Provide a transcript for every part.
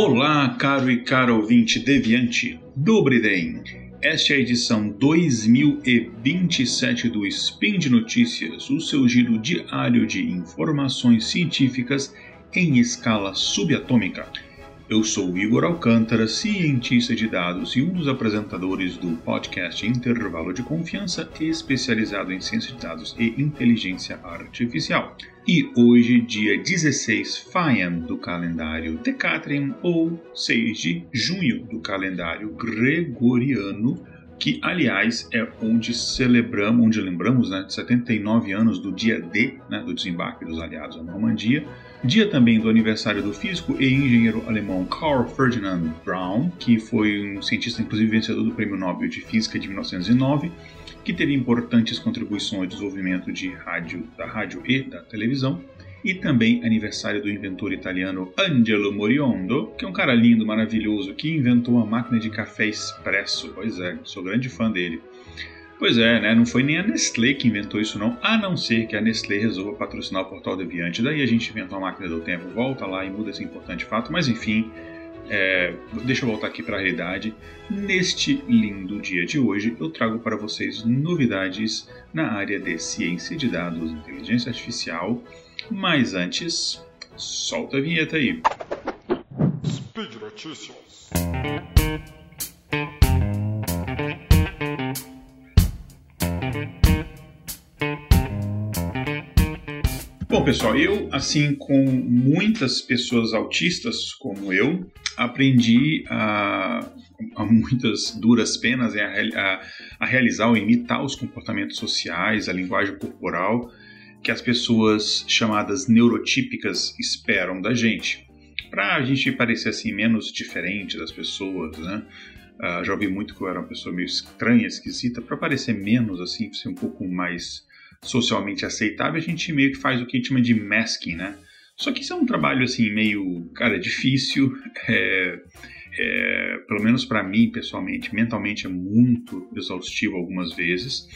Olá, caro e cara ouvinte deviante, Dobry den. Esta é a edição 2027 do Spin de Notícias, o seu giro diário de informações científicas em escala subatômica. Eu sou Igor Alcântara, cientista de dados e um dos apresentadores do podcast Intervalo de Confiança, especializado em ciência de dados e inteligência artificial. E hoje, dia 16 Faian do calendário Decatrium, ou 6 de junho do calendário Gregoriano, que aliás é onde celebramos, onde lembramos, né, 79 anos do dia D, né, do desembarque dos aliados à Normandia, dia também do aniversário do físico e engenheiro alemão Carl Ferdinand Braun, que foi um cientista inclusive vencedor do Prêmio Nobel de Física de 1909, que teve importantes contribuições ao desenvolvimento de rádio, da rádio e da televisão e também aniversário do inventor italiano Angelo Moriondo, que é um cara lindo, maravilhoso, que inventou a máquina de café expresso. Pois é, sou grande fã dele. Pois é, né? Não foi nem a Nestlé que inventou isso, não. A não ser que a Nestlé resolva patrocinar o Portal Deviante. Daí a gente inventa uma máquina do tempo, volta lá e muda esse importante fato. Mas enfim, é, deixa eu voltar aqui para a realidade. Neste lindo dia de hoje, eu trago para vocês novidades na área de ciência de dados, inteligência artificial mas antes, solta a vinheta aí. Speed Notícias. Pessoal, eu, assim com muitas pessoas autistas como eu, aprendi a, a muitas duras penas a, a, a realizar ou imitar os comportamentos sociais, a linguagem corporal que as pessoas chamadas neurotípicas esperam da gente. Para a gente parecer assim menos diferente das pessoas, né? Uh, já ouvi muito que eu era uma pessoa meio estranha, esquisita, para parecer menos assim, ser um pouco mais socialmente aceitável, a gente meio que faz o que a gente chama de masking, né? Só que isso é um trabalho assim meio, cara, difícil, é, é, pelo menos para mim pessoalmente, mentalmente é muito exaustivo algumas vezes.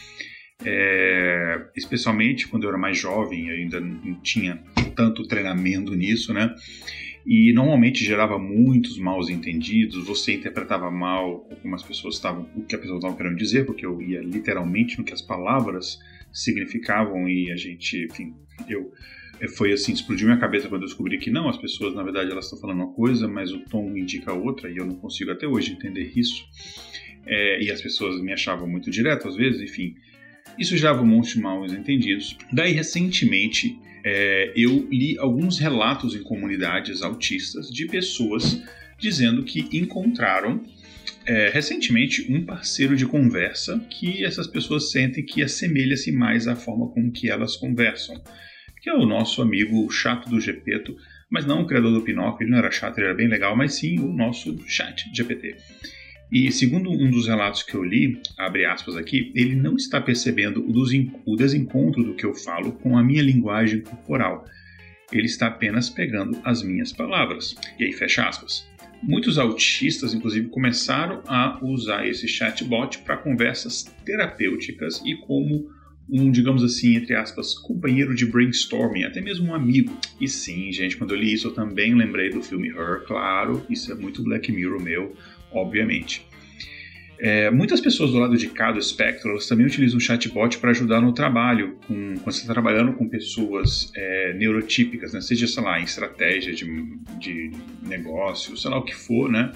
É, especialmente quando eu era mais jovem, eu ainda não tinha tanto treinamento nisso, né? E normalmente gerava muitos maus entendidos, você interpretava mal como as pessoas estavam, o que a pessoa estava querendo dizer, porque eu ia literalmente no que as palavras significavam e a gente, enfim, eu foi assim, explodiu minha cabeça quando eu descobri que não, as pessoas na verdade elas estão falando uma coisa, mas o tom indica outra e eu não consigo até hoje entender isso. É, e as pessoas me achavam muito direto às vezes, enfim. Isso gerava um monte de mal entendidos. Daí, recentemente, é, eu li alguns relatos em comunidades autistas de pessoas dizendo que encontraram é, recentemente um parceiro de conversa que essas pessoas sentem que assemelha-se mais à forma com que elas conversam, que é o nosso amigo chato do Gepeto, mas não o criador do Pinóquio, ele não era chato, ele era bem legal, mas sim o nosso chat GPT. E segundo um dos relatos que eu li, abre aspas aqui, ele não está percebendo o desencontro do que eu falo com a minha linguagem corporal. Ele está apenas pegando as minhas palavras. E aí fecha aspas. Muitos autistas, inclusive, começaram a usar esse chatbot para conversas terapêuticas e como um, digamos assim, entre aspas, companheiro de brainstorming, até mesmo um amigo. E sim, gente, quando eu li isso eu também lembrei do filme Her, claro, isso é muito Black Mirror meu obviamente. É, muitas pessoas do lado de cá do espectro elas também utilizam o chatbot para ajudar no trabalho, com, quando você está trabalhando com pessoas é, neurotípicas, né? seja, sei lá, em estratégia de, de negócio, sei lá o que for, né?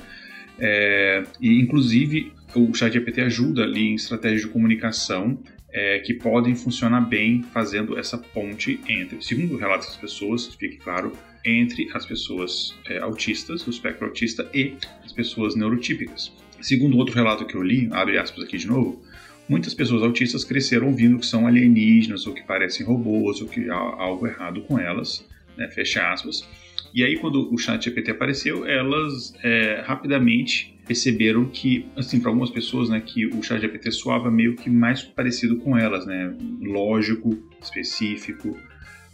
É, e inclusive o ChatGPT ajuda ali em estratégias de comunicação é, que podem funcionar bem fazendo essa ponte entre, segundo o relato das pessoas, fique claro, entre as pessoas é, autistas, do espectro autista, e as pessoas neurotípicas. Segundo outro relato que eu li, abre aspas aqui de novo, muitas pessoas autistas cresceram ouvindo que são alienígenas, ou que parecem robôs, ou que há algo errado com elas, né, fecha aspas. E aí, quando o chat GPT apareceu, elas é, rapidamente perceberam que, assim, para algumas pessoas, né, que o chat GPT soava meio que mais parecido com elas, né, lógico, específico,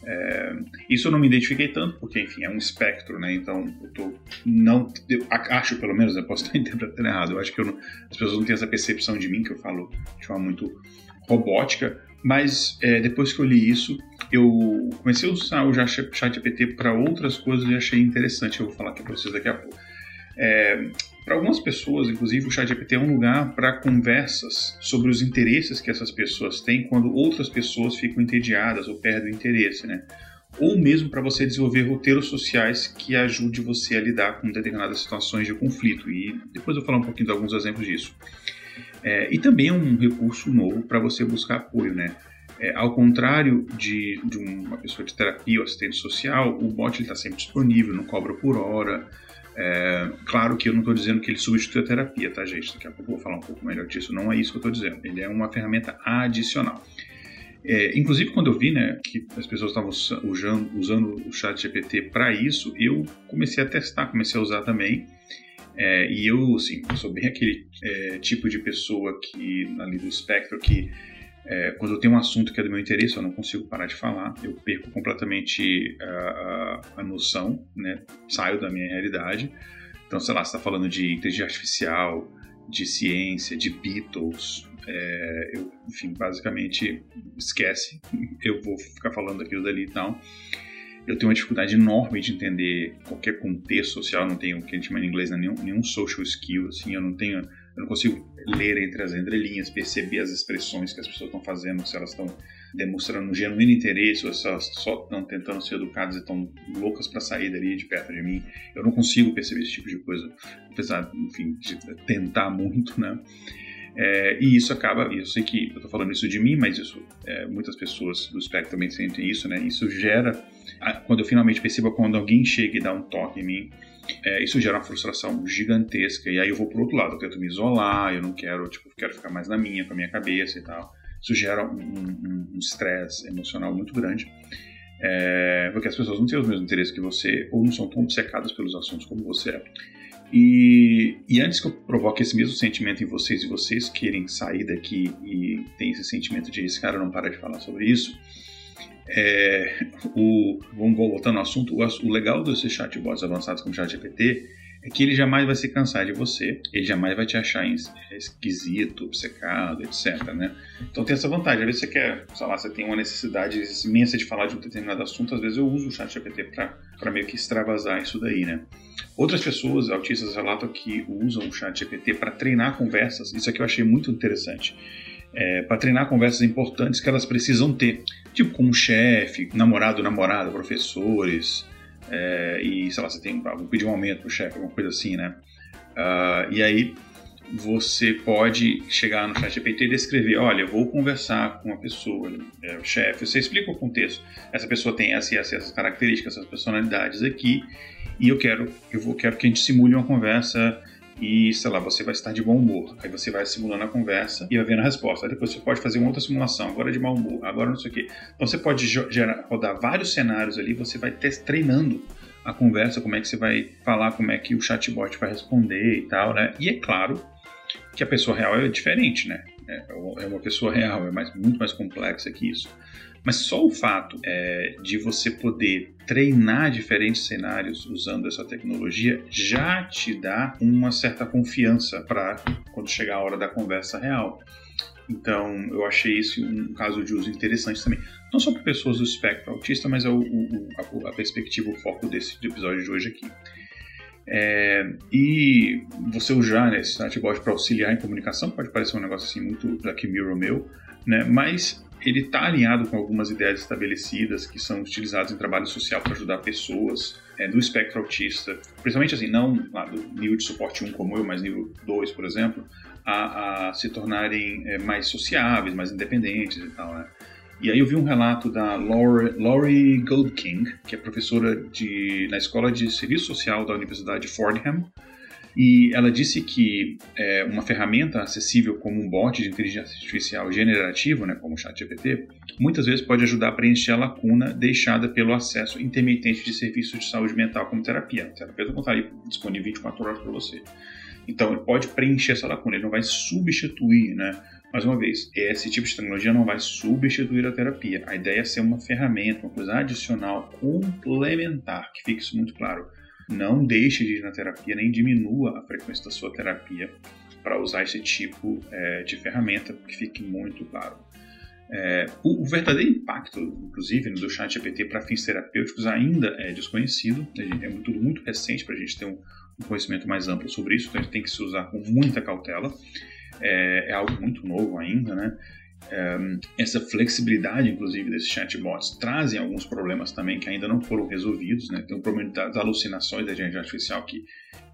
é, isso eu não me identifiquei tanto, porque, enfim, é um espectro, né? Então, eu tô. Não. Eu acho, pelo menos, eu posso estar interpretando errado. Eu acho que eu não, as pessoas não têm essa percepção de mim, que eu falo de forma muito robótica. Mas é, depois que eu li isso, eu comecei a usar o ChatGPT para outras coisas e achei interessante. Eu vou falar aqui para vocês daqui a pouco. É, para algumas pessoas, inclusive, o ChatGPT é um lugar para conversas sobre os interesses que essas pessoas têm quando outras pessoas ficam entediadas ou perdem o interesse, né? Ou mesmo para você desenvolver roteiros sociais que ajude você a lidar com determinadas situações de conflito. E depois eu vou falar um pouquinho de alguns exemplos disso. É, e também é um recurso novo para você buscar apoio, né? É, ao contrário de, de, uma pessoa de terapia ou assistente social, o bot está sempre disponível, não cobra por hora, é, claro que eu não estou dizendo que ele substitui a terapia, tá, gente? Daqui a pouco eu vou falar um pouco melhor disso. Não é isso que eu estou dizendo. Ele é uma ferramenta adicional. É, inclusive, quando eu vi né, que as pessoas estavam usando, usando o chat GPT para isso, eu comecei a testar, comecei a usar também. É, e eu, assim, sou bem aquele é, tipo de pessoa que, ali do espectro, que é, quando eu tenho um assunto que é do meu interesse, eu não consigo parar de falar, eu perco completamente a, a, a noção, né? saio da minha realidade. Então, sei lá, você está falando de inteligência artificial, de ciência, de Beatles, é, eu, enfim, basicamente esquece, eu vou ficar falando aquilo dali e tal. Eu tenho uma dificuldade enorme de entender qualquer contexto social, não tenho o que a gente chama em inglês, né, nenhum, nenhum social skill, assim, eu não tenho, eu não consigo ler entre as entrelinhas, perceber as expressões que as pessoas estão fazendo, se elas estão demonstrando um genuíno interesse ou se elas só estão tentando ser educadas e estão loucas para sair dali de perto de mim. Eu não consigo perceber esse tipo de coisa, apesar, enfim, de tentar muito, né? É, e isso acaba, eu sei que eu estou falando isso de mim, mas isso é, muitas pessoas do espectro também sentem isso, né? Isso gera, quando eu finalmente percebo quando alguém chega e dá um toque em mim, é, isso gera uma frustração gigantesca. E aí eu vou pro outro lado, eu tento me isolar, eu não quero, tipo, quero ficar mais na minha, com a minha cabeça e tal. Isso gera um estresse um, um emocional muito grande. É, porque as pessoas não têm os mesmos interesses que você, ou não são tão obcecadas pelos assuntos como você é. E, e, antes que eu provoque esse mesmo sentimento em vocês e vocês querem sair daqui e tem esse sentimento de esse cara não para de falar sobre isso, é, o, vamos voltando ao assunto, o, o legal desses chatbots avançados como o ChatGPT é que ele jamais vai se cansar de você, ele jamais vai te achar esquisito, obcecado, etc. Né? Então tem essa vantagem. Às vezes você quer, sei lá, você tem uma necessidade imensa de falar de um determinado assunto, às vezes eu uso o chat GPT para meio que extravasar isso daí, né? Outras pessoas, autistas, relatam que usam o chat GPT para treinar conversas. Isso aqui eu achei muito interessante. É, para treinar conversas importantes que elas precisam ter, tipo com um chefe, namorado, namorada, professores, é, e, sei lá, você tem vou pedir um aumento pro chefe, alguma coisa assim, né? Uh, e aí você pode chegar no chat GPT e descrever, olha, eu vou conversar com uma pessoa, é, o chefe, você explica o contexto. Essa pessoa tem essa, essa, essas características, essas personalidades aqui, e eu quero, eu vou, quero que a gente simule uma conversa e, sei lá, você vai estar de bom humor. Aí você vai simulando a conversa e vai vendo a resposta. Aí depois você pode fazer uma outra simulação, agora de mau humor, agora não sei o quê. Então você pode gerar, rodar vários cenários ali, você vai treinando a conversa, como é que você vai falar, como é que o chatbot vai responder e tal, né? E é claro que a pessoa real é diferente, né? É, é uma pessoa real, é mais, muito mais complexa que isso. Mas só o fato é, de você poder treinar diferentes cenários usando essa tecnologia já te dá uma certa confiança para quando chegar a hora da conversa real. Então, eu achei isso um caso de uso interessante também. Não só para pessoas do espectro autista, mas é o, o, a, a, perspectiva, o foco desse episódio de hoje aqui. É, e você usar né, esse chatbot para auxiliar em comunicação pode parecer um negócio assim muito Black Mirror meu, né, mas ele está alinhado com algumas ideias estabelecidas que são utilizadas em trabalho social para ajudar pessoas é, do espectro autista, principalmente assim, não lá do nível de suporte 1 como eu, mas nível 2, por exemplo, a, a se tornarem é, mais sociáveis, mais independentes e tal, né? E aí eu vi um relato da Laurie, Laurie Goldking, que é professora de, na Escola de Serviço Social da Universidade Fordham, e ela disse que é, uma ferramenta acessível como um bot de inteligência artificial generativo, né, como o ChatGPT, muitas vezes pode ajudar a preencher a lacuna deixada pelo acesso intermitente de serviços de saúde mental como terapia. O terapeuta não está disponível 24 horas para você. Então, ele pode preencher essa lacuna, ele não vai substituir, né? Mais uma vez, esse tipo de tecnologia não vai substituir a terapia. A ideia é ser uma ferramenta, uma coisa adicional, complementar, que fique isso muito claro não deixe de ir na terapia, nem diminua a frequência da sua terapia para usar esse tipo é, de ferramenta, que fique muito claro. É, o, o, verdadeiro impacto, inclusive, do chat GPT para fins terapêuticos ainda é desconhecido. É tudo muito recente para a gente ter um, um, conhecimento mais amplo sobre isso, então a gente tem que se usar com muita cautela. É, é algo muito novo ainda, né? É, essa flexibilidade, inclusive, desses chatbots trazem alguns problemas também que ainda não foram resolvidos. Né? Tem um problema das alucinações da inteligência artificial, que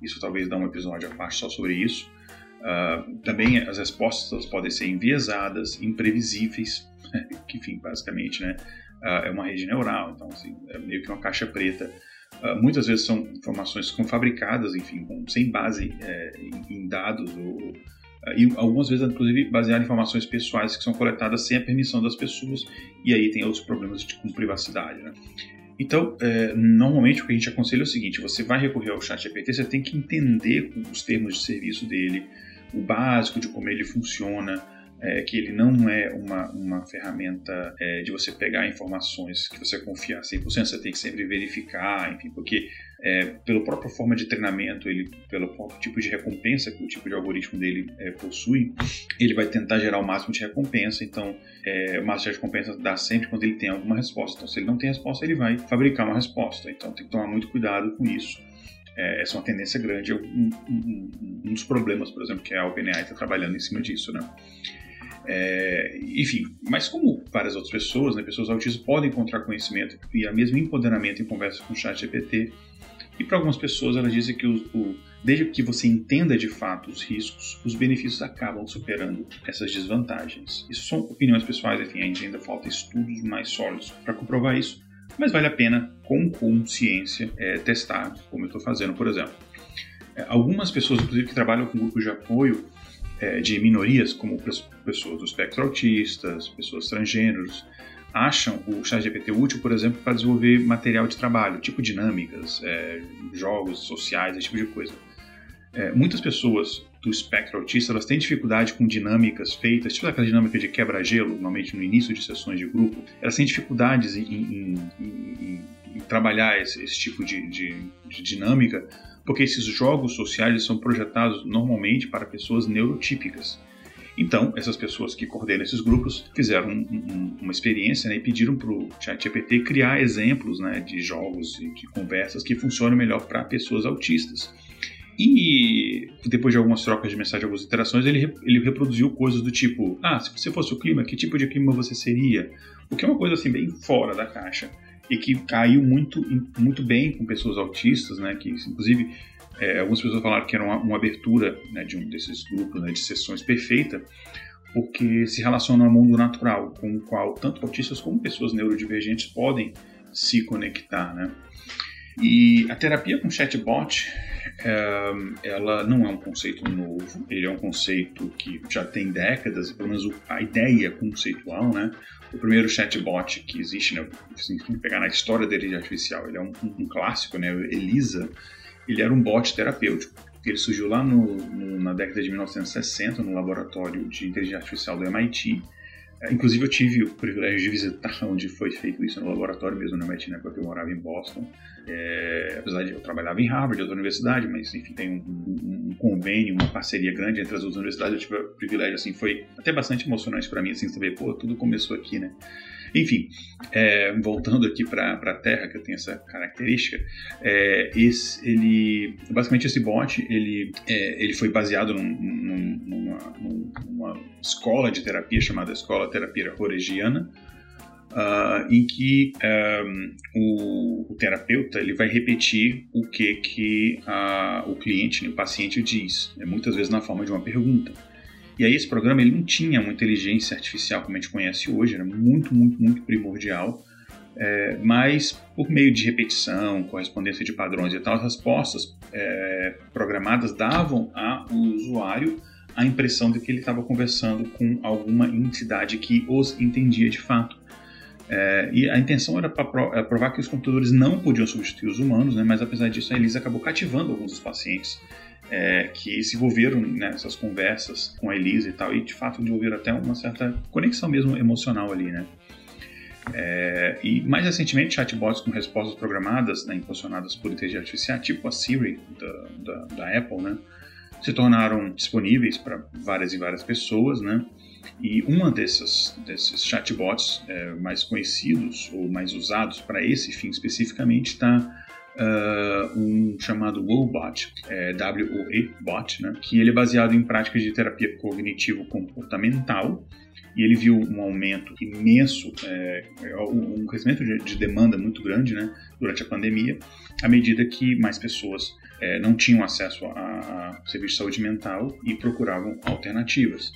isso talvez dá um episódio à parte só sobre isso. Uh, também as respostas podem ser enviesadas, imprevisíveis, que enfim, basicamente, né, uh, é uma rede neural, então assim, é meio que uma caixa preta. Uh, muitas vezes são informações que fabricadas, enfim, com, sem base é, em, em, dados ou e algumas vezes, inclusive, baseadas em informações pessoais que são coletadas sem a permissão das pessoas, e aí tem outros problemas de, com privacidade. Né? Então, é, normalmente o que a gente aconselha é o seguinte: você vai recorrer ao chat GPT, você tem que entender os termos de serviço dele, o básico de como ele funciona, é, que ele não é uma, uma ferramenta é, de você pegar informações que você confiar 100%, você tem que sempre verificar, enfim, porque é, pela própria forma de treinamento, ele, pelo próprio tipo de recompensa que o tipo de algoritmo dele é, possui, ele vai tentar gerar o máximo de recompensa. Então, é, o máximo de recompensa dá sempre quando ele tem alguma resposta. Então, se ele não tem resposta, ele vai fabricar uma resposta. Então, tem que tomar muito cuidado com isso. É, essa é uma tendência grande, um, um, um, dos problemas, por exemplo, que a OpenAI está trabalhando em cima disso, né? É, enfim, mas como várias outras pessoas, né, pessoas autistas podem encontrar conhecimento e a mesmo empoderamento em conversa com o chat GPT, e para algumas pessoas elas dizem que o, o, desde que você entenda de fato os riscos, os benefícios acabam superando essas desvantagens. Isso são opiniões pessoais, enfim, ainda falta estudos mais sólidos para comprovar isso, mas vale a pena, com consciência, é, testar, como eu estou fazendo, por exemplo. É, algumas pessoas, inclusive, que trabalham com grupos de apoio, é, de minorias, como pessoas do espectro autistas, pessoas transgêneros, acham o ChatGPT útil, por exemplo, para desenvolver material de trabalho, tipo dinâmicas, é, jogos sociais, esse tipo de coisa. É, muitas pessoas do espectro autista elas têm dificuldade com dinâmicas feitas, tipo aquela dinâmica de quebra-gelo, normalmente no início de sessões de grupo, elas têm dificuldades em, em, em, em trabalhar esse, esse tipo de, de, de dinâmica porque esses jogos sociais são projetados normalmente para pessoas neurotípicas. Então, essas pessoas que coordenam esses grupos fizeram um, um, uma experiência né, e pediram para o ChatGPT criar exemplos né, de jogos e de conversas que funcionam melhor para pessoas autistas. E depois de algumas trocas de mensagem, algumas interações, ele, ele reproduziu coisas do tipo: Ah, se você fosse o clima, que tipo de clima você seria? O que é uma coisa assim bem fora da caixa e que caiu muito, muito bem com pessoas autistas, né? Que inclusive é, algumas pessoas falaram que era uma, uma abertura né, de um desses grupos né, de sessões perfeita, porque se relaciona ao mundo natural, com o qual tanto autistas como pessoas neurodivergentes podem se conectar, né? E a terapia com chatbot, é, ela não é um conceito novo, ele é um conceito que já tem décadas, pelo menos a ideia conceitual, né? O primeiro chatbot que existe, né, se pegar na história da inteligência artificial, ele é um, um, clássico, né, Elisa, ele era um bot terapêutico. Ele surgiu lá no, no, na década de 1960 no laboratório de inteligência artificial do MIT. É, inclusive eu tive o privilégio de visitar onde foi feito isso no laboratório mesmo no MIT, né, porque eu morava em Boston. É, apesar de eu trabalhava em Harvard, outra universidade, mas enfim, tem um, um, um, convênio, uma parceria grande entre as duas universidades. Eu tive o privilégio, assim, foi até bastante emocionante para mim, assim, saber, pô, tudo começou aqui, né? Enfim, é, voltando aqui para a Terra, que eu tenho essa característica, é, esse, ele, basicamente esse bot, ele, é, ele foi baseado num, num, numa, numa, escola de terapia chamada Escola Terapia Roregiana, Uh, em que um, o, o, terapeuta ele vai repetir o que, que uh, o cliente, né, o paciente diz, né, muitas vezes na forma de uma pergunta. E aí esse programa ele não tinha uma inteligência artificial como a gente conhece hoje, era muito, muito, muito primordial, é, mas por meio de repetição, correspondência de padrões e tal, as respostas é, programadas davam ao usuário a impressão de que ele estava conversando com alguma entidade que os entendia de fato. É, e a intenção era para provar que os computadores não podiam substituir os humanos, né, mas apesar disso a Elisa acabou cativando alguns dos pacientes é, que se envolveram nessas conversas com a Elisa e tal, e de fato desenvolveram até uma certa conexão mesmo emocional ali, né? É, e mais recentemente, chatbots com respostas programadas, né, impulsionadas por inteligência artificial, tipo a Siri da, da, da Apple, né? se tornaram disponíveis para várias e várias pessoas, né? E uma dessas, desses chatbots é, mais conhecidos ou mais usados para esse fim especificamente está uh, um chamado WoBot, é, W-O-E-Bot, né? que ele é baseado em práticas de terapia cognitivo-comportamental e ele viu um aumento imenso, é, um crescimento de, de, demanda muito grande né, durante a pandemia, à medida que mais pessoas é, não tinham acesso a, a serviço de saúde mental e procuravam alternativas.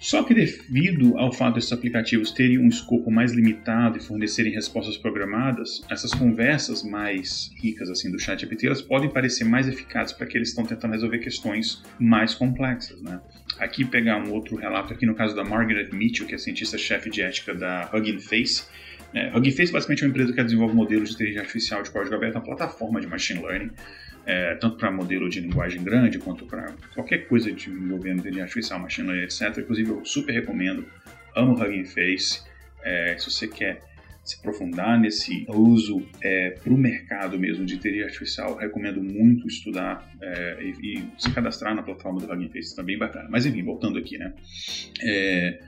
Só que devido ao fato desses aplicativos terem um escopo mais limitado e fornecerem respostas programadas, essas conversas mais ricas assim do chat GPT, elas podem parecer mais eficazes para que eles estão tentando resolver questões mais complexas, né? Aqui pegar um outro relato aqui no caso da Margaret Mitchell, que é cientista-chefe de ética da Hugging Face, é, Hugging Face basicamente é uma empresa que desenvolve modelos de inteligência artificial de código aberto, uma plataforma de machine learning é, tanto para modelo de linguagem grande quanto para qualquer coisa de envolvendo inteligência artificial, machine learning, etc. Inclusive, eu super recomendo, amo Hugging Face. É, se você quer se aprofundar nesse uso é, para o mercado mesmo de inteligência artificial, recomendo muito estudar é, e, e, se cadastrar na plataforma do Hugging Face, também bacana. Mas enfim, voltando aqui, né? É,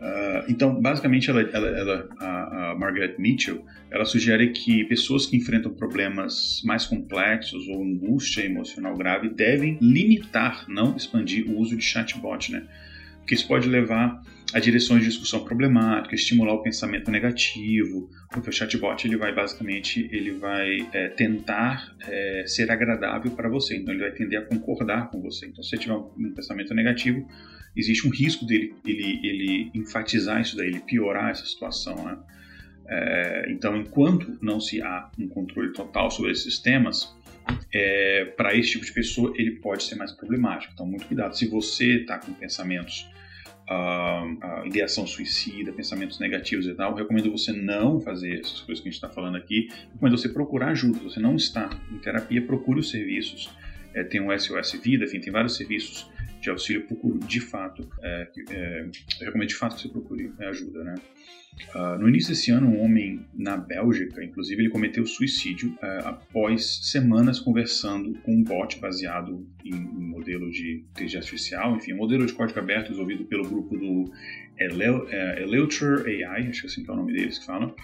Uh, então, basicamente, ela, ela, ela a, a, Margaret Mitchell, ela sugere que pessoas que enfrentam problemas mais complexos ou angústia emocional grave devem limitar, não expandir o uso de chatbot, né? Porque isso pode levar a direções de discussão problemática, estimular o pensamento negativo, porque o chatbot ele vai basicamente ele vai é, tentar é, ser agradável para você, então ele vai tender a concordar com você. Então, se você tiver um pensamento negativo, existe um risco dele ele, ele enfatizar isso daí, ele piorar essa situação, né? É, então, enquanto não se há um controle total sobre esses temas, é, para esse tipo de pessoa ele pode ser mais problemático. Então, muito cuidado. Se você está com pensamentos, uh, uh, ideação suicida, pensamentos negativos e tal, recomendo você não fazer essas coisas que a gente está falando aqui. Recomendo você procurar ajuda. Você não está em terapia, procure os serviços. É, tem o SOS Vida, enfim, tem vários serviços de auxílio, procure de fato, é, é, eu recomendo de fato que você procure ajuda, né? Uh, no início desse ano, um homem na Bélgica, inclusive, ele cometeu suicídio uh, após semanas conversando com um bot baseado em um modelo de inteligência artificial, enfim, um modelo de código aberto desenvolvido pelo grupo do Eleuter AI, acho que é assim que é o nome deles que falam.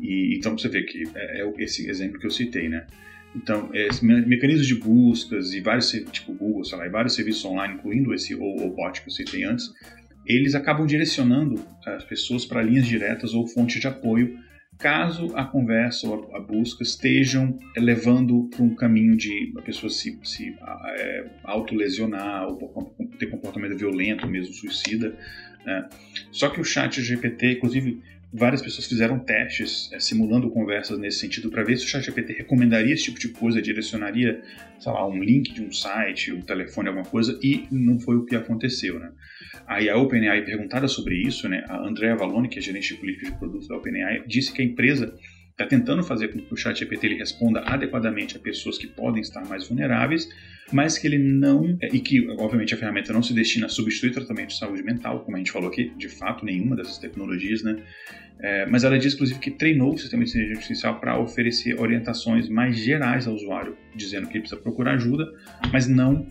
E, então você vê que é, é esse exemplo que eu citei, né? Então, esse mecanismos de buscas e vários, tipo Google, sei lá, e vários serviços online, incluindo esse o, o bot que eu citei antes, eles acabam direcionando as pessoas para linhas diretas ou fontes de apoio, caso a conversa ou a, a busca estejam levando para um caminho de a pessoa se, se é, autolesionar ou ter comportamento violento, mesmo suicida. Né? Só que o chat GPT, inclusive, várias pessoas fizeram testes é, simulando conversas nesse sentido para ver se o ChatGPT recomendaria esse tipo de coisa, direcionaria, sei lá, um link de um site, um telefone, alguma coisa, e não foi o que aconteceu, né? Aí a OpenAI, perguntada sobre isso, né, a Andrea Valone, que é gerente de política de produtos da OpenAI, disse que a empresa está tentando fazer com que o ChatGPT ele responda adequadamente a pessoas que podem estar mais vulneráveis, mas que ele não é, e que obviamente a ferramenta não se destina a substituir tratamento de saúde mental, como a gente falou aqui, de fato nenhuma dessas tecnologias, né? É, mas ela diz inclusive que treinou o sistema de inteligência artificial para oferecer orientações mais gerais ao usuário, dizendo que ele precisa procurar ajuda, mas não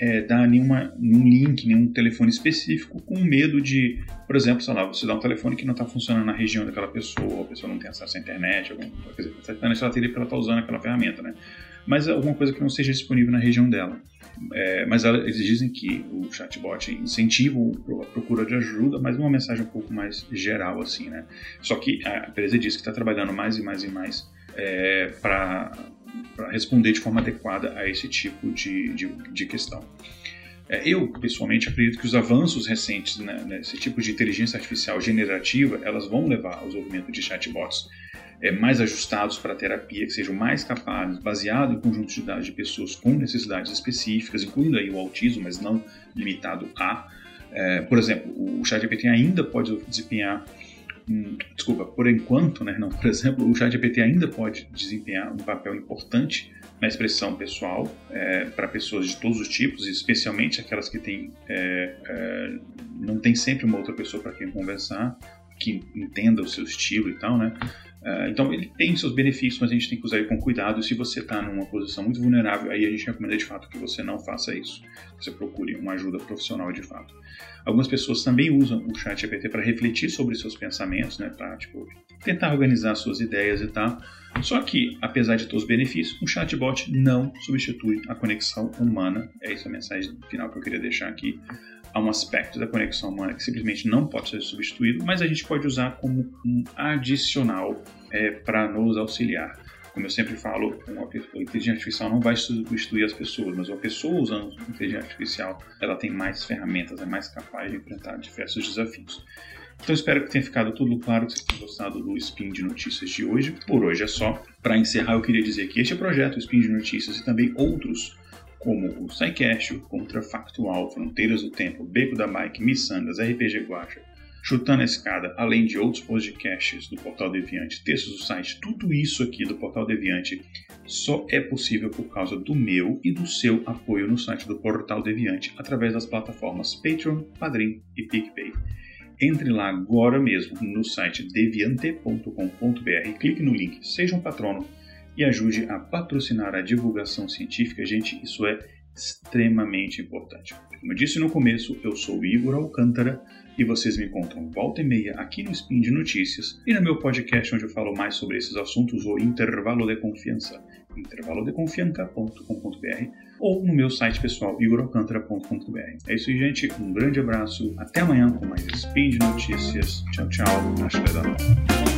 é, dar nenhuma, nenhum link, nenhum telefone específico, com medo de, por exemplo, sei lá, você dá um telefone que não está funcionando na região daquela pessoa, a pessoa não tem acesso à internet, alguma coisa, ela teria para estar usando aquela ferramenta, né? Mas alguma coisa que não seja disponível na região dela. É, mas ela, eles dizem que o chatbot incentiva a procura de ajuda, mas uma mensagem um pouco mais geral, assim, né? Só que a empresa diz que está trabalhando mais e mais e mais é, para para responder de forma adequada a esse tipo de, de, de questão. É, eu, pessoalmente, acredito que os avanços recentes né, nesse tipo de inteligência artificial generativa, elas vão levar ao desenvolvimento de chatbots é, mais ajustados para a terapia, que sejam mais capazes, baseado em conjuntos de dados de pessoas com necessidades específicas, incluindo aí o autismo, mas não limitado a. É, por exemplo, o ChatGPT ainda pode desempenhar desculpa, por enquanto, né, não, por exemplo, o ChatGPT ainda pode desempenhar um papel importante na expressão pessoal é, para pessoas de todos os tipos, especialmente aquelas que têm, é, é, não tem sempre uma outra pessoa para quem conversar, que entenda o seu estilo e tal, né? Uh, então ele tem seus benefícios, mas a gente tem que usar ele com cuidado. Se você está numa posição muito vulnerável, aí a gente recomenda de fato que você não faça isso. Você procure uma ajuda profissional de fato. Algumas pessoas também usam o chat GPT para refletir sobre seus pensamentos, né, para tipo, tentar organizar suas ideias e tal. Só que, apesar de todos os benefícios, um chatbot não substitui a conexão humana. É essa a mensagem final que eu queria deixar aqui há um aspecto da conexão humana que simplesmente não pode ser substituído, mas a gente pode usar como um adicional é, para nos auxiliar. Como eu sempre falo, uma, a inteligência artificial não vai substituir as pessoas, mas uma pessoa usando inteligência artificial, ela tem mais ferramentas, é mais capaz de enfrentar diversos desafios. Então espero que tenha ficado tudo claro, que vocês tenham gostado do Spin de Notícias de hoje. Por hoje é só. Para encerrar, eu queria dizer que este projeto, o Spin de Notícias e também outros como o SciCast, o Contrafactual, Fronteiras do Tempo, Beco da Bike, Missangas, RPG Guacha, Chutando a Escada, além de outros podcasts do Portal Deviante, textos do site, tudo isso aqui do Portal Deviante só é possível por causa do meu e do seu apoio no site do Portal Deviante através das plataformas Patreon, Padrim e PicPay. Entre lá agora mesmo no site deviante.com.br, clique no link Seja um Patrono e ajude a patrocinar a divulgação científica. Gente, isso é extremamente importante. Como eu disse no começo, eu sou Igor Alcântara e vocês me encontram volta e meia aqui no Spin de Notícias e no meu podcast onde eu falo mais sobre esses assuntos, o Intervalo de Confiança, intervalodeconfiança.com.br ou no meu site pessoal, igoralcântara.com.br. É isso aí, gente. Um grande abraço. Até amanhã com mais Spin de Notícias. Tchau, tchau. Acho que